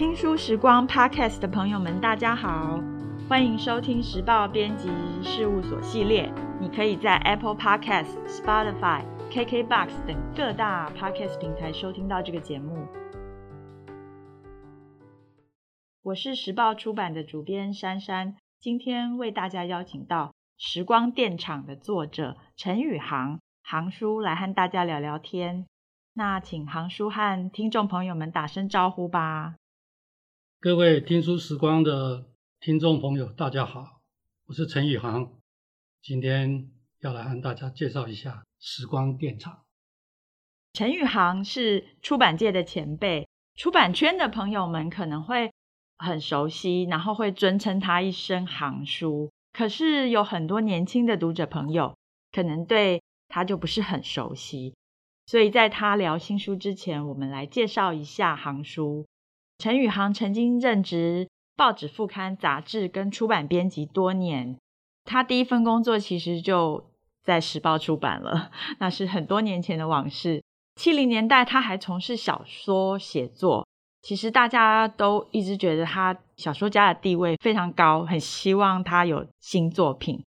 听书时光 Podcast 的朋友们，大家好，欢迎收听时报编辑事务所系列。你可以在 Apple Podcast、Spotify、KKBox 等各大 Podcast 平台收听到这个节目。我是时报出版的主编珊珊，今天为大家邀请到《时光电厂》的作者陈宇航航叔来和大家聊聊天。那请航叔和听众朋友们打声招呼吧。各位听书时光的听众朋友，大家好，我是陈宇航，今天要来和大家介绍一下时光电厂。陈宇航是出版界的前辈，出版圈的朋友们可能会很熟悉，然后会尊称他一声航叔。可是有很多年轻的读者朋友，可能对他就不是很熟悉。所以在他聊新书之前，我们来介绍一下航叔。陈宇航曾经任职报纸副刊、杂志跟出版编辑多年。他第一份工作其实就在时报出版了，那是很多年前的往事。七零年代他还从事小说写作，其实大家都一直觉得他小说家的地位非常高，很希望他有新作品。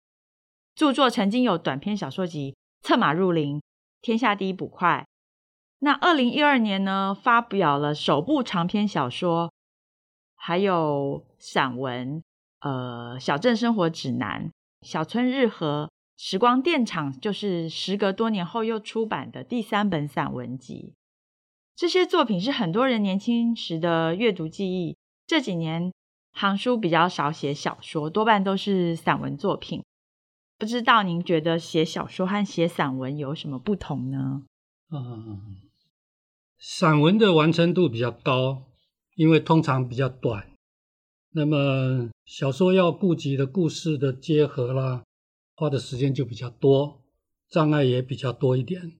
著作曾经有短篇小说集《策马入林》。天下第一捕快。那二零一二年呢，发表了首部长篇小说，还有散文，呃，《小镇生活指南》《小村日和》《时光电厂》，就是时隔多年后又出版的第三本散文集。这些作品是很多人年轻时的阅读记忆。这几年，航叔比较少写小说，多半都是散文作品。不知道您觉得写小说和写散文有什么不同呢？嗯，散文的完成度比较高，因为通常比较短。那么小说要顾及的故事的结合啦，花的时间就比较多，障碍也比较多一点，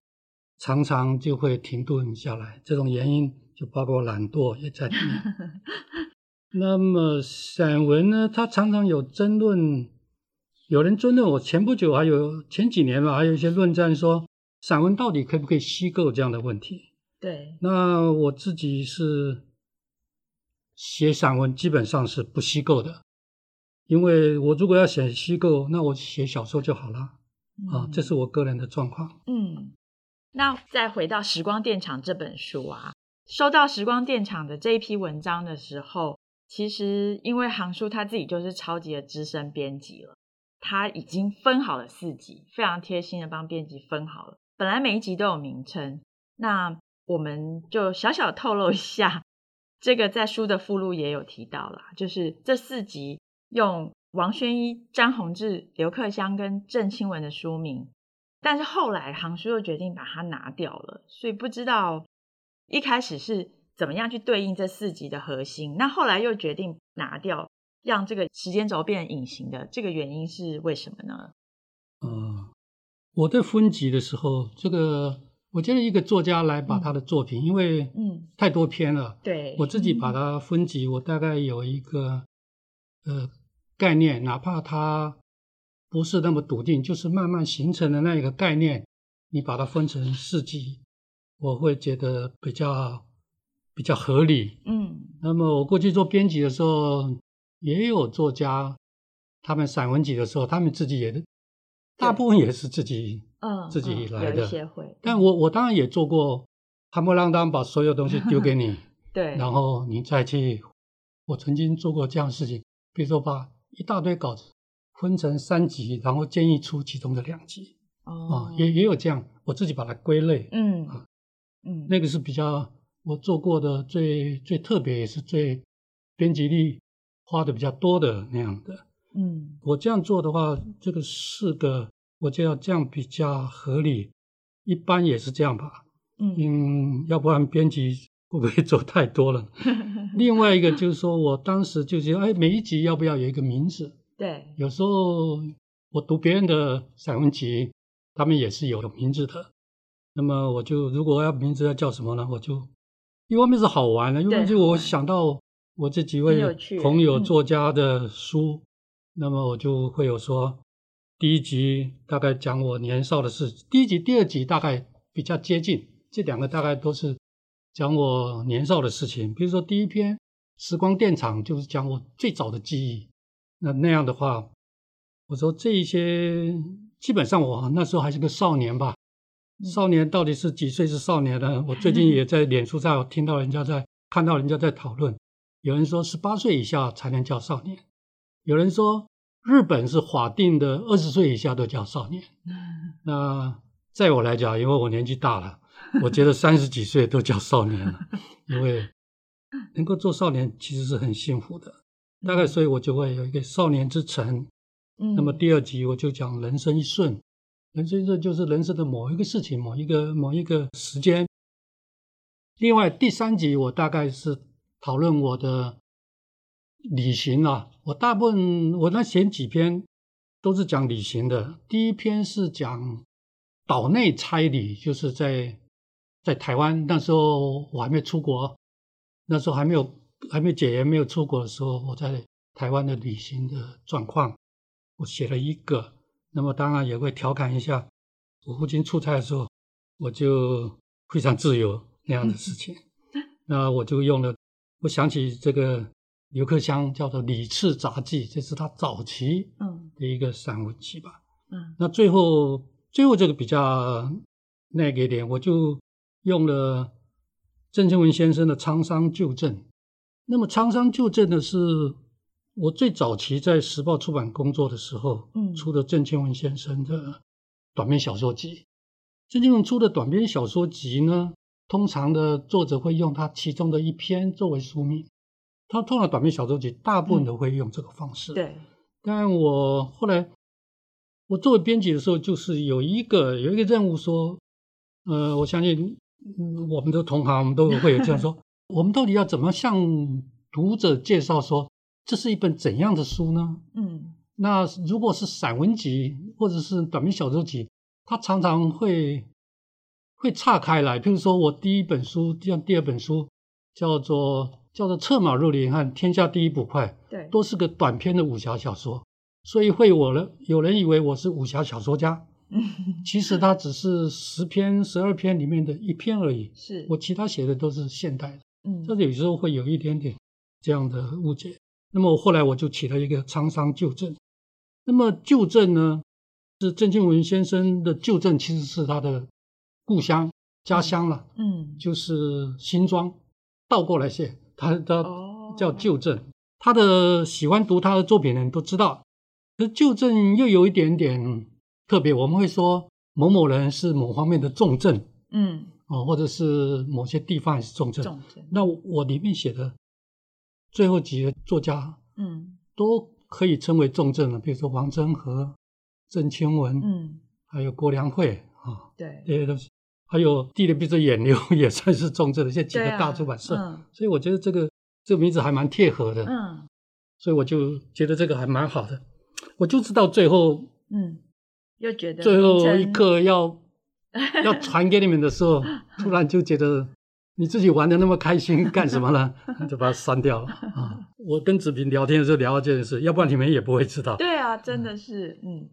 常常就会停顿下来。这种原因就包括懒惰也在里面。那么散文呢，它常常有争论。有人争论我，前不久还有前几年吧，还有一些论战说，散文到底可不可以虚构这样的问题。对，那我自己是写散文，基本上是不虚构的，因为我如果要写虚构，那我写小说就好了。嗯、啊，这是我个人的状况。嗯，那再回到《时光电厂》这本书啊，收到《时光电厂》的这一批文章的时候，其实因为航叔他自己就是超级的资深编辑了。他已经分好了四集，非常贴心的帮编辑分好了。本来每一集都有名称，那我们就小小透露一下，这个在书的附录也有提到啦，就是这四集用王宣一、张宏志、刘克湘跟郑清文的书名，但是后来行书又决定把它拿掉了，所以不知道一开始是怎么样去对应这四集的核心，那后来又决定拿掉。让这个时间轴变隐形的这个原因是为什么呢？嗯，我在分级的时候，这个我觉得一个作家来把他的作品，嗯、因为嗯太多篇了，对我自己把它分级，我大概有一个呃概念，哪怕它不是那么笃定，就是慢慢形成的那一个概念，你把它分成四级，我会觉得比较比较合理。嗯，那么我过去做编辑的时候。也有作家，他们散文集的时候，他们自己也，大部分也是自己，嗯，自己来的。但我我当然也做过，夯不啷当把所有东西丢给你，对，然后你再去。我曾经做过这样的事情，比如说把一大堆稿子分成三集，然后建议出其中的两集，哦，也也有这样，我自己把它归类，嗯，嗯，那个是比较我做过的最最特别，也是最编辑力。花的比较多的那样的，嗯，我这样做的话，这个四个，我觉得这样比较合理，一般也是这样吧，嗯，嗯，要不然编辑会不会做太多了？另外一个就是说，我当时就觉得，哎，每一集要不要有一个名字？对，有时候我读别人的散文集，他们也是有名字的，那么我就如果要名字要叫什么呢？我就一方面是好玩的，因为就我想到。我这几位朋友作家的书，嗯、那么我就会有说，第一集大概讲我年少的事，第一集、第二集大概比较接近，这两个大概都是讲我年少的事情。比如说第一篇时光电厂就是讲我最早的记忆。那那样的话，我说这一些基本上我那时候还是个少年吧。少年到底是几岁是少年呢？我最近也在脸书上听到人家在看到人家在讨论，有人说十八岁以下才能叫少年，有人说日本是法定的二十岁以下都叫少年。那在我来讲，因为我年纪大了，我觉得三十几岁都叫少年了，因为能够做少年其实是很幸福的。大概所以我就会有一个少年之城。那么第二集我就讲人生一瞬。人生一瞬就是人生的某一个事情，某一个某一个时间。另外第三集我大概是讨论我的旅行啊，我大部分我那前几篇都是讲旅行的。第一篇是讲岛内差旅，就是在在台湾那时候我还没出国，那时候还没有还没解严没有出国的时候，我在台湾的旅行的状况，我写了一个。那么当然也会调侃一下，我父亲出差的时候，我就非常自由那样的事情。那我就用了，我想起这个刘克襄叫做《李次杂记》，这是他早期的一个散文集吧。嗯。那最后最后这个比较那个一点，我就用了郑清文先生的《沧桑旧振》。那么《沧桑旧振》呢是。我最早期在时报出版工作的时候，嗯，出的郑清文先生的短篇小说集。郑清文出的短篇小说集呢，通常的作者会用他其中的一篇作为书名。他通常短篇小说集大部分都会用这个方式。嗯、对。但我后来，我作为编辑的时候，就是有一个有一个任务说，呃，我相信我们的同行我们都会有这样说，我们到底要怎么向读者介绍说？这是一本怎样的书呢？嗯，那如果是散文集或者是短篇小说集，它常常会会岔开来。譬如说我第一本书，像第二本书叫做叫做《策马入林》和《天下第一捕快》，对，都是个短篇的武侠小说，所以会我了有人以为我是武侠小说家，嗯，其实他只是十篇十二篇里面的一篇而已。是我其他写的都是现代的，嗯，这有时候会有一点点这样的误解。那么我后来我就起了一个沧桑旧症。那么旧症呢，是郑清文先生的旧症，其实是他的故乡家乡了。嗯，就是新庄，倒过来写，他他叫旧振。他的喜欢读他的作品的人都知道，可是旧振又有一点点特别。我们会说某某人是某方面的重镇，嗯，哦，或者是某些地方也是重症。重症。那我里面写的。最后几个作家，嗯，都可以称为重症了。比如说王祯和、郑清文，嗯，还有郭良慧啊，对，这些都是。还有弟弟，比如说远流，也算是中正的，这几个大出版社。啊嗯、所以我觉得这个这个名字还蛮贴合的，嗯，所以我就觉得这个还蛮好的。我就知道最后，嗯，又觉得最后一刻要 要传给你们的时候，突然就觉得。你自己玩得那么开心干什么呢？就把它删掉了啊！我跟子平聊天的时候聊到这件事，要不然你们也不会知道。对啊，真的是，嗯。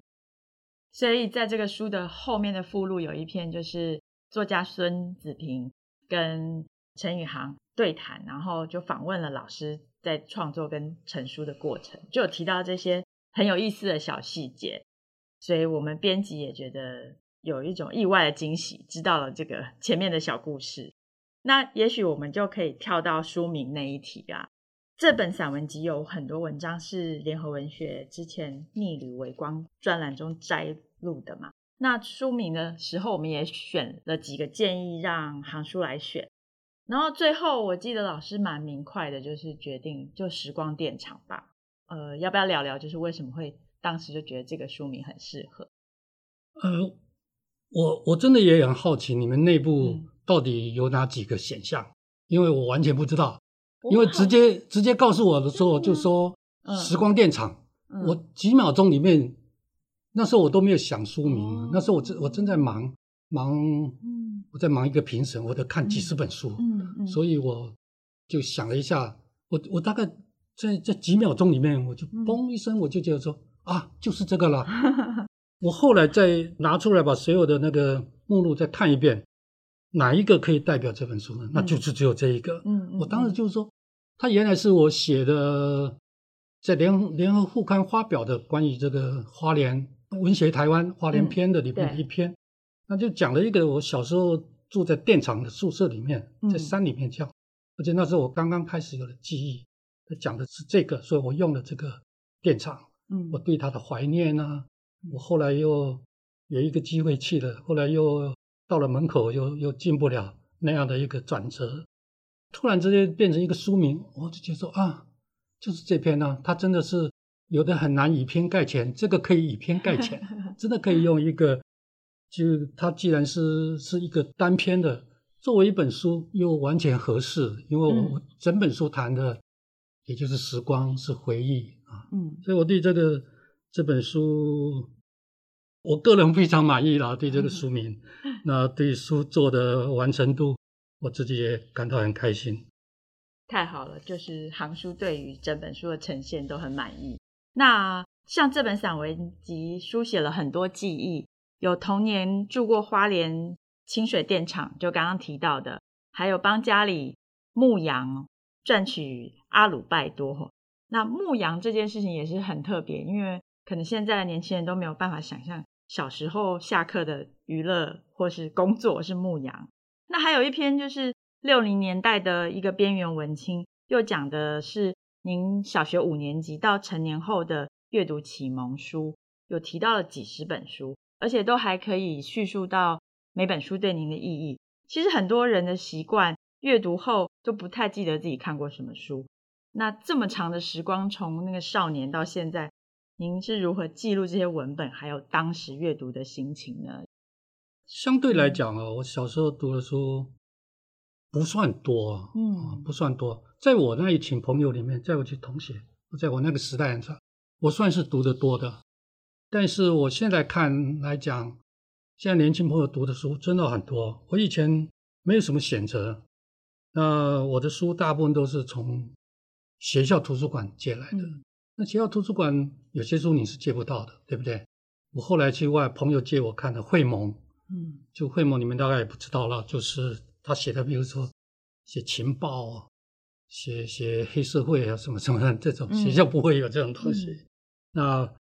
所以在这个书的后面的附录有一篇，就是作家孙子平跟陈宇航对谈，然后就访问了老师在创作跟成书的过程，就有提到这些很有意思的小细节，所以我们编辑也觉得有一种意外的惊喜，知道了这个前面的小故事。那也许我们就可以跳到书名那一题啊。这本散文集有很多文章是联合文学之前《逆旅微光》专栏中摘录的嘛。那书名的时候，我们也选了几个建议让行书来选。然后最后，我记得老师蛮明快的，就是决定就时光电厂吧。呃，要不要聊聊，就是为什么会当时就觉得这个书名很适合？呃，我我真的也很好奇你们内部、嗯。到底有哪几个选项？因为我完全不知道，因为直接直接告诉我的时候就说“时光电厂”，我几秒钟里面，那时候我都没有想书名，那时候我正我正在忙忙，我在忙一个评审，我得看几十本书，所以我就想了一下，我我大概在这几秒钟里面，我就嘣一声，我就觉得说啊，就是这个了。我后来再拿出来把所有的那个目录再看一遍。哪一个可以代表这本书呢？那就是只有这一个。嗯，嗯，我当时就是说，它原来是我写的，在联联合副刊发表的关于这个花莲文学台湾花莲篇的里面的一篇，嗯、那就讲了一个我小时候住在电厂的宿舍里面，在山里面这样，嗯、而且那时候我刚刚开始有了记忆，他讲的是这个，所以我用了这个电厂，嗯，我对它的怀念啊，我后来又有一个机会去了，后来又到了门口又又进不了那样的一个转折。突然之间变成一个书名，我就觉得说啊，就是这篇呢、啊，它真的是有的很难以偏概全，这个可以以偏概全，真的可以用一个，就它既然是是一个单篇的，作为一本书又完全合适，因为我整本书谈的也就是时光是回忆啊，嗯，所以我对这个这本书，我个人非常满意啦，对这个书名，那对书做的完成度。我自己也感到很开心，太好了！就是行书对于整本书的呈现都很满意。那像这本散文集书写了很多记忆，有童年住过花莲清水电厂，就刚刚提到的，还有帮家里牧羊赚取阿鲁拜多。那牧羊这件事情也是很特别，因为可能现在的年轻人都没有办法想象小时候下课的娱乐或是工作是牧羊。那还有一篇就是六零年代的一个边缘文青，又讲的是您小学五年级到成年后的阅读启蒙书，有提到了几十本书，而且都还可以叙述到每本书对您的意义。其实很多人的习惯，阅读后都不太记得自己看过什么书。那这么长的时光，从那个少年到现在，您是如何记录这些文本，还有当时阅读的心情呢？相对来讲啊，我小时候读的书不算多，嗯，不算多。在我那一群朋友里面，在我群同学，在我那个时代上，我算是读得多的。但是我现在看来讲，现在年轻朋友读的书真的很多。我以前没有什么选择，那我的书大部分都是从学校图书馆借来的。那学校图书馆有些书你是借不到的，对不对？我后来去外朋友借我看的《会盟》。嗯，就会盟，你们大概也不知道了，就是他写的，比如说写情报啊，写写黑社会啊，什么什么的这种，学校不会有这种东西。嗯、那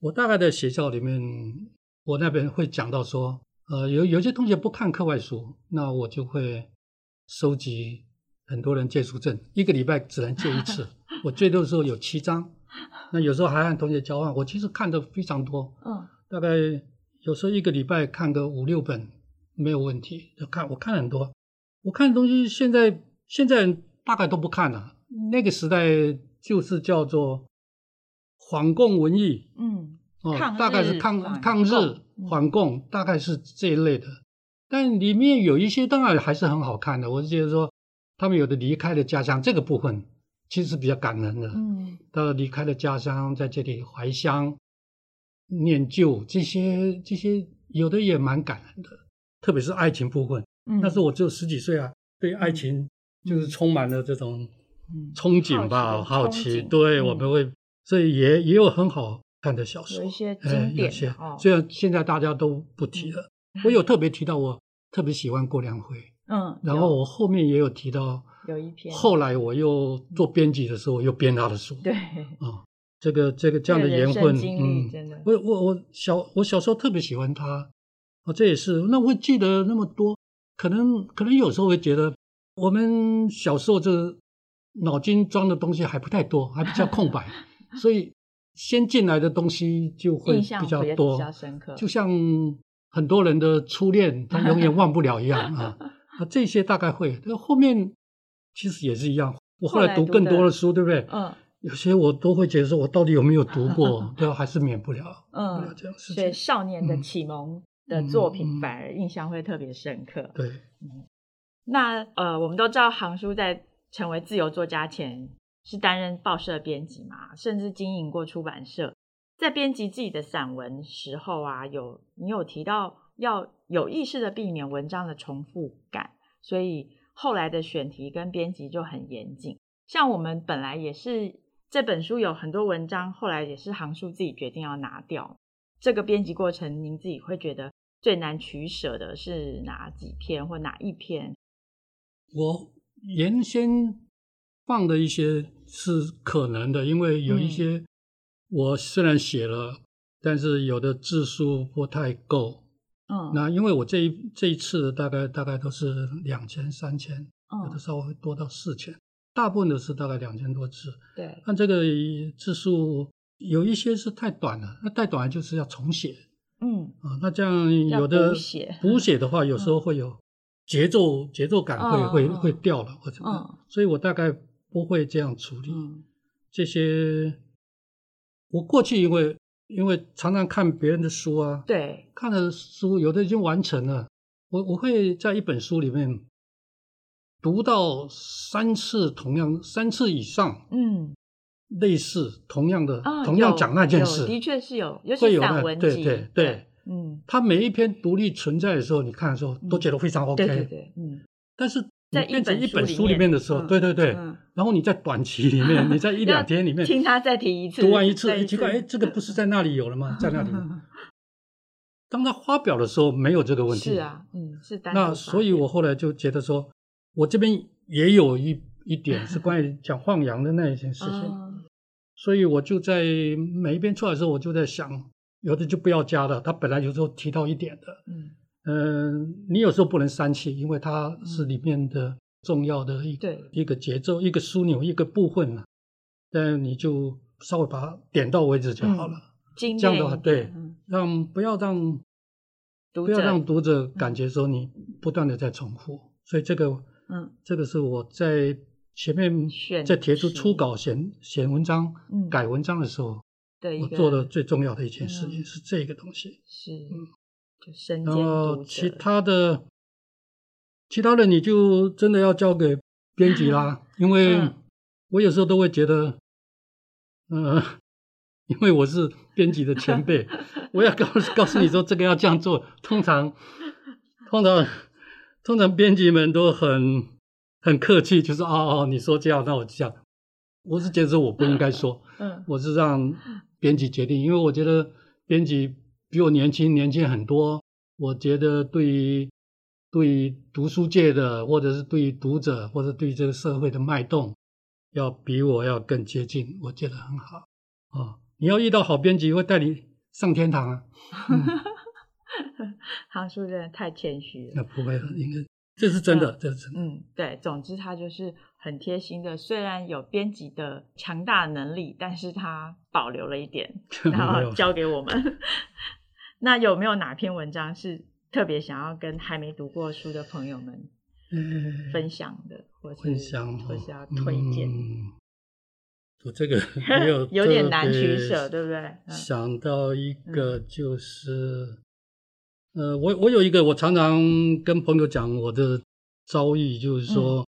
我大概在学校里面，我那边会讲到说，呃，有有些同学不看课外书，那我就会收集很多人借书证，一个礼拜只能借一次，我最多的时候有七张，那有时候还和同学交换，我其实看的非常多，嗯，大概。有时候一个礼拜看个五六本没有问题，就看我看很多，我看的东西现在现在大概都不看了。那个时代就是叫做反共文艺，嗯，哦，大概是抗抗日反共，大概是这一类的。但里面有一些当然还是很好看的。我是觉得说，他们有的离开了家乡，这个部分其实是比较感人的。嗯，到了离开了家乡，在这里怀乡。念旧这些这些有的也蛮感人的，特别是爱情部分。嗯，那时候我只有十几岁啊，对爱情就是充满了这种憧憬吧，好奇。对，我们会，所以也也有很好看的小说，有一些经典。有些虽然现在大家都不提了，我有特别提到，我特别喜欢郭良辉。嗯，然后我后面也有提到，有一篇。后来我又做编辑的时候，又编他的书。对，啊。这个这个这样的缘分，嗯，我我我小我小时候特别喜欢他，哦，这也是。那我会记得那么多，可能可能有时候会觉得，我们小时候这脑筋装的东西还不太多，还比较空白，所以先进来的东西就会比较多，比较深刻。就像很多人的初恋，他永远忘不了一样 啊。啊，这些大概会，那后面其实也是一样。我后来读更多的书，对不对？嗯。有些我都会觉得说，我到底有没有读过？对，还是免不了。嗯，这样所以少年的启蒙的作品反而印象会特别深刻。嗯、对，嗯，那呃，我们都知道，行书在成为自由作家前是担任报社编辑嘛，甚至经营过出版社。在编辑自己的散文时候啊，有你有提到要有意识的避免文章的重复感，所以后来的选题跟编辑就很严谨。像我们本来也是。这本书有很多文章，后来也是行书自己决定要拿掉。这个编辑过程，您自己会觉得最难取舍的是哪几篇或哪一篇？我原先放的一些是可能的，因为有一些我虽然写了，嗯、但是有的字数不太够。嗯，那因为我这一这一次大概大概都是两千三千，嗯、有的稍微多到四千，大部分都是大概两千多字。对，但这个字数有一些是太短了，那太短就是要重写。嗯，啊，那这样有的补写的话，有时候会有节奏、嗯、节奏感会、嗯、会会掉了或者，嗯，所以我大概不会这样处理、嗯、这些。我过去因为。因为常常看别人的书啊，对，看的书有的已经完成了，我我会在一本书里面读到三次，同样三次以上，嗯，类似同样的，哦、同样讲那件事，的确是有，尤其是散文集，对对对，嗯，他每一篇独立存在的时候，你看的时候都觉得非常 OK，对对对，嗯，但是。在变成一本书里面的时候，对对对，然后你在短期里面，你在一两天里面听他再提一次，读完一次，哎，奇怪，哎，这个不是在那里有了吗？在那里。当他发表的时候，没有这个问题。是啊，嗯，是。那所以我后来就觉得说，我这边也有一一点是关于讲放羊的那一件事情，所以我就在每一篇出来的时候，我就在想，有的就不要加了，他本来有时候提到一点的，嗯。嗯，你有时候不能删去，因为它是里面的重要的一个一个节奏，一个枢纽，一个部分了。但你就稍微把它点到为止就好了。这样的话，对，让不要让不要让读者感觉说你不断的在重复。所以这个，嗯，这个是我在前面在提出初稿写写文章、改文章的时候，我做的最重要的一件事情是这个东西。是，嗯。然后其他的，其他的你就真的要交给编辑啦，因为我有时候都会觉得，嗯、呃，因为我是编辑的前辈，我要告诉告诉你说这个要这样做，通常，通常，通常编辑们都很很客气，就是哦哦，你说这样，那我就这样。我是觉得我不应该说，嗯，我是让编辑决定，因为我觉得编辑。比我年轻，年轻很多。我觉得对于对于读书界的，或者是对于读者，或者对于这个社会的脉动，要比我要更接近，我觉得很好。哦，你要遇到好编辑，会带你上天堂啊！他说的太谦虚了。那不会，应该这是真的，嗯、这是真的。嗯，对。总之，他就是很贴心的。虽然有编辑的强大能力，但是他保留了一点，然后交给我们。那有没有哪篇文章是特别想要跟还没读过书的朋友们分享的，或是分享，或是要推荐？嗯，我这个没有有点难取舍，对不对？想到一个就是，嗯、呃，我我有一个，我常常跟朋友讲我的遭遇，就是说，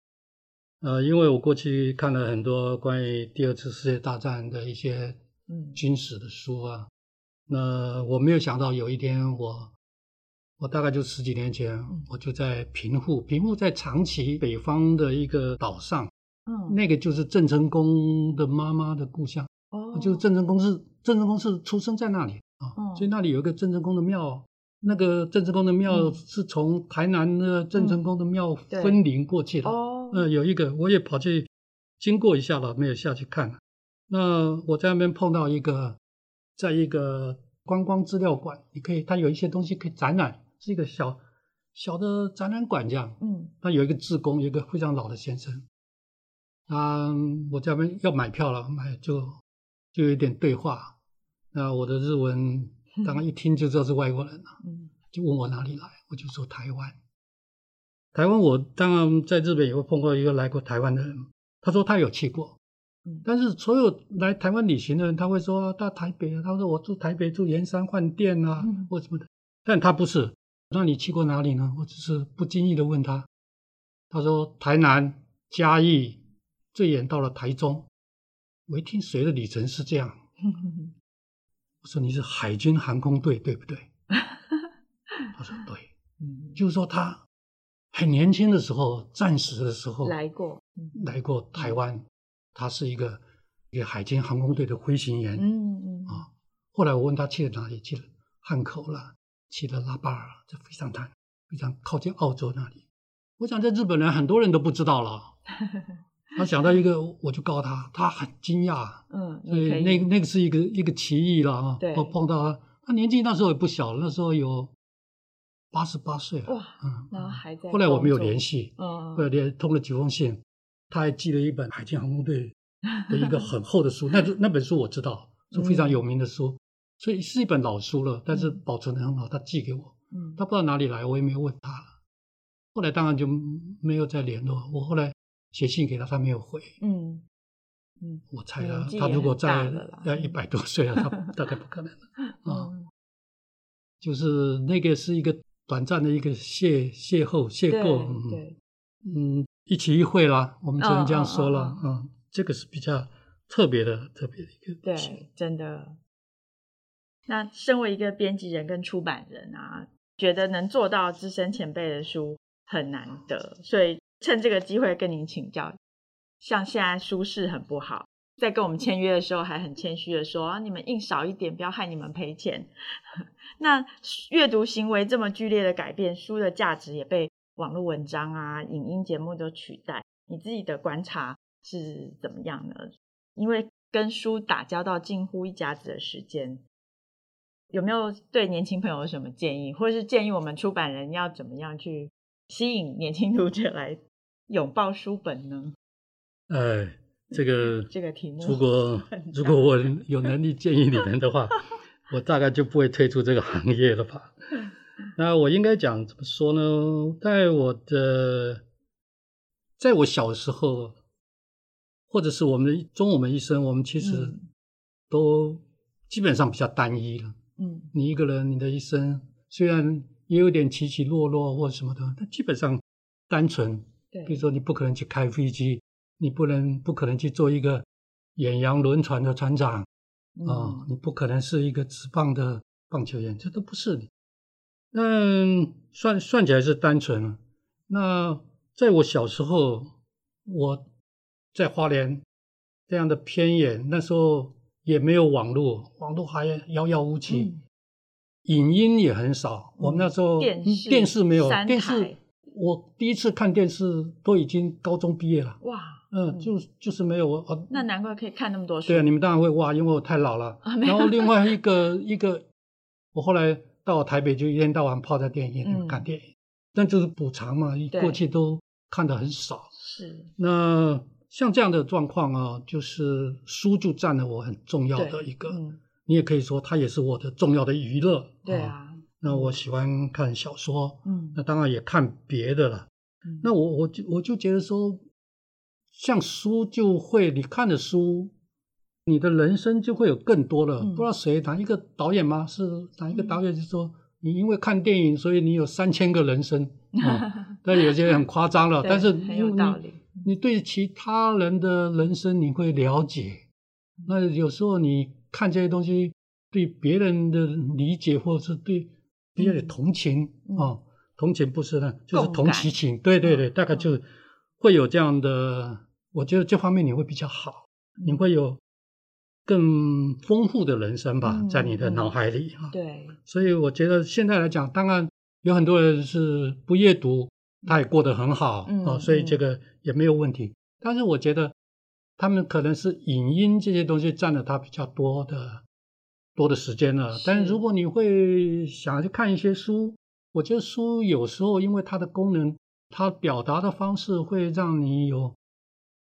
嗯、呃，因为我过去看了很多关于第二次世界大战的一些军史的书啊。那我没有想到有一天我，我我大概就十几年前，我就在平户，平户在长崎北方的一个岛上，嗯，那个就是郑成功的妈妈的故乡，哦，就是郑成功是郑成功是出生在那里啊，哦，所以那里有一个郑成功的庙，那个郑成功的庙是从台南的郑成功的庙分灵过去的，哦，嗯，有一个我也跑去经过一下了，没有下去看，那我在那边碰到一个。在一个观光资料馆，你可以，它有一些东西可以展览，是一个小小的展览馆这样。嗯，它有一个志工，有一个非常老的先生。啊，我在那边要买票了，买就就有一点对话。那我的日文刚刚一听就知道是外国人了，嗯，就问我哪里来，我就说台湾。台湾，我当然在日本也会碰到一个来过台湾的人，他说他有去过。但是所有来台湾旅行的人，他会说到台北啊，他说我住台北住盐山饭店啊，嗯、或什么的。但他不是，那你去过哪里呢？我只是不经意的问他，他说台南、嘉义，最远到了台中。我一听谁的旅程是这样，我说你是海军航空队对不对？他说对，就是说他很年轻的时候，战时的时候来过，来过台湾。他是一个一个海军航空队的飞行员，嗯嗯啊。后来我问他去了哪里，去了汉口了，去了拉巴尔，这非常远，非常靠近澳洲那里。我想在日本人很多人都不知道了，他想到一个，我就告诉他，他很惊讶。嗯，所以那那个是一个一个奇异了啊。对，我碰到他，他年纪那时候也不小了，那时候有八十八岁了。哇，嗯，然后还在。后来我们有联系，嗯，后来连通了几封信，他还寄了一本海军航空队的一个很厚的书，那那本书我知道是非常有名的书，所以是一本老书了，但是保存得很好，他寄给我。嗯，他不知道哪里来，我也没有问他了。后来当然就没有再联络。我后来写信给他，他没有回。嗯嗯，我猜啊，他如果在要一百多岁了，他 大概不可能了啊。就是那个是一个短暂的一个邂邂逅邂逅，对，嗯，一期一会啦，我们只能这样说了啊。这个是比较特别的，特别的一个。对，真的。那身为一个编辑人跟出版人啊，觉得能做到资深前辈的书。很难得，所以趁这个机会跟您请教。像现在书市很不好，在跟我们签约的时候还很谦虚的说：“啊，你们印少一点，不要害你们赔钱。”那阅读行为这么剧烈的改变，书的价值也被网络文章啊、影音节目都取代。你自己的观察是怎么样呢？因为跟书打交道近乎一甲子的时间，有没有对年轻朋友有什么建议，或者是建议我们出版人要怎么样去？吸引年轻读者来拥抱书本呢？哎，这个这个题目，如果 如果我有能力建议你们的话，我大概就不会退出这个行业了吧？那我应该讲怎么说呢？在我的，在我小时候，或者是我们中我们一生，我们其实都基本上比较单一了。嗯，你一个人，你的一生虽然。也有点起起落落或什么的，但基本上单纯。对，比如说你不可能去开飞机，你不能不可能去做一个远洋轮船的船长啊、嗯哦，你不可能是一个职棒的棒球员，这都不是你。那算算起来是单纯了。那在我小时候，我在花莲这样的偏远，那时候也没有网络，网络还遥遥无期。嗯影音也很少，我们那时候电视，电视没有电视。我第一次看电视都已经高中毕业了。哇，嗯，就就是没有我。那难怪可以看那么多书。对啊，你们当然会哇，因为我太老了。然后另外一个一个，我后来到台北就一天到晚泡在电影院看电影，但就是补偿嘛，过去都看的很少。是。那像这样的状况啊，就是书就占了我很重要的一个。你也可以说，它也是我的重要的娱乐。对啊，那我喜欢看小说，嗯，那当然也看别的了。嗯，那我我就我就觉得说，像书就会，你看的书，你的人生就会有更多的。嗯，不知道谁哪一个导演吗？是哪一个导演就说，你因为看电影，所以你有三千个人生。嗯，但有些人很夸张了，但是很有道理。你对其他人的人生你会了解，那有时候你。看这些东西，对别人的理解，或者是对别人的同情哦，同情不是呢，就是同其情。感对对对，大概就会有这样的，嗯、我觉得这方面你会比较好，嗯、你会有更丰富的人生吧，嗯、在你的脑海里啊。对，所以我觉得现在来讲，当然有很多人是不阅读，他也过得很好啊、所以这个也没有问题。嗯、但是我觉得。他们可能是影音这些东西占了他比较多的多的时间了，但是如果你会想去看一些书，我觉得书有时候因为它的功能，它表达的方式会让你有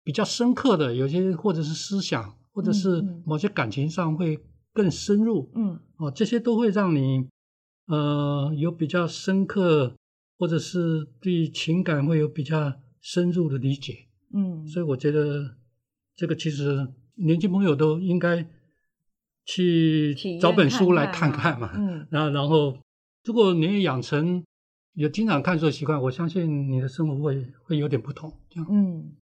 比较深刻的，有些或者是思想，或者是某些感情上会更深入，嗯，哦，这些都会让你呃有比较深刻，或者是对情感会有比较深入的理解，嗯，所以我觉得。这个其实年轻朋友都应该去找本书来看看嘛，嗯，然后然后，如果你也养成有经常看书的习惯，我相信你的生活会会有点不同，这样，嗯，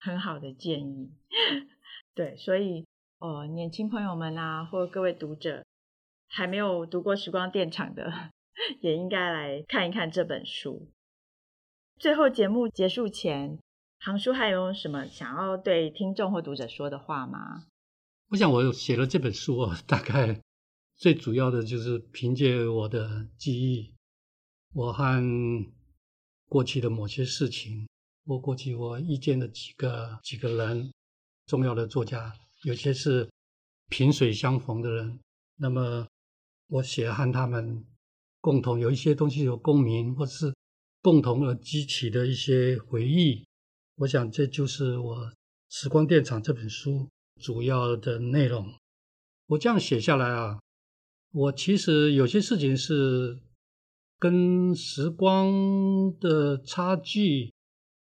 很好的建议，对，所以哦，年轻朋友们啊，或各位读者还没有读过《时光电厂》的，也应该来看一看这本书。最后节目结束前。航叔还有什么想要对听众或读者说的话吗？我想我写了这本书，大概最主要的就是凭借我的记忆，我和过去的某些事情，我过去我遇见的几个几个人，重要的作家，有些是萍水相逢的人，那么我写和他们共同有一些东西有共鸣，或是共同而激起的一些回忆，我想这就是我《时光电厂》这本书主要的内容。我这样写下来啊，我其实有些事情是跟时光的差距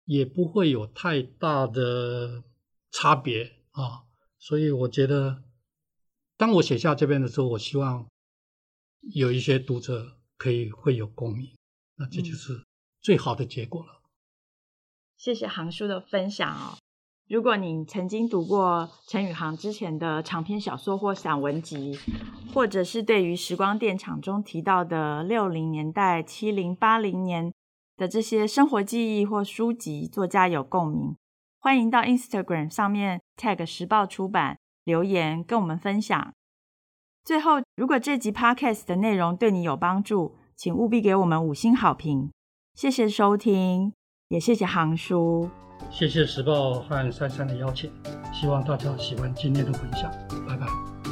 也不会有太大的差别啊，所以我觉得，当我写下这边的时候，我希望有一些读者可以会有共鸣，那这就是最好的结果了。嗯，谢谢航叔的分享哦。如果你曾经读过陈宇航之前的长篇小说或散文集，或者是对于《时光电厂》中提到的六零年代、七零八零年的这些生活记忆或书籍，作家有共鸣，欢迎到 Instagram 上面 tag 时报出版留言跟我们分享。最后，如果这集 Podcast 的内容对你有帮助，请务必给我们五星好评。谢谢收听，也谢谢航叔。谢谢时报和珊珊的邀请，希望大家喜欢今天的分享，拜拜，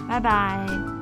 拜拜。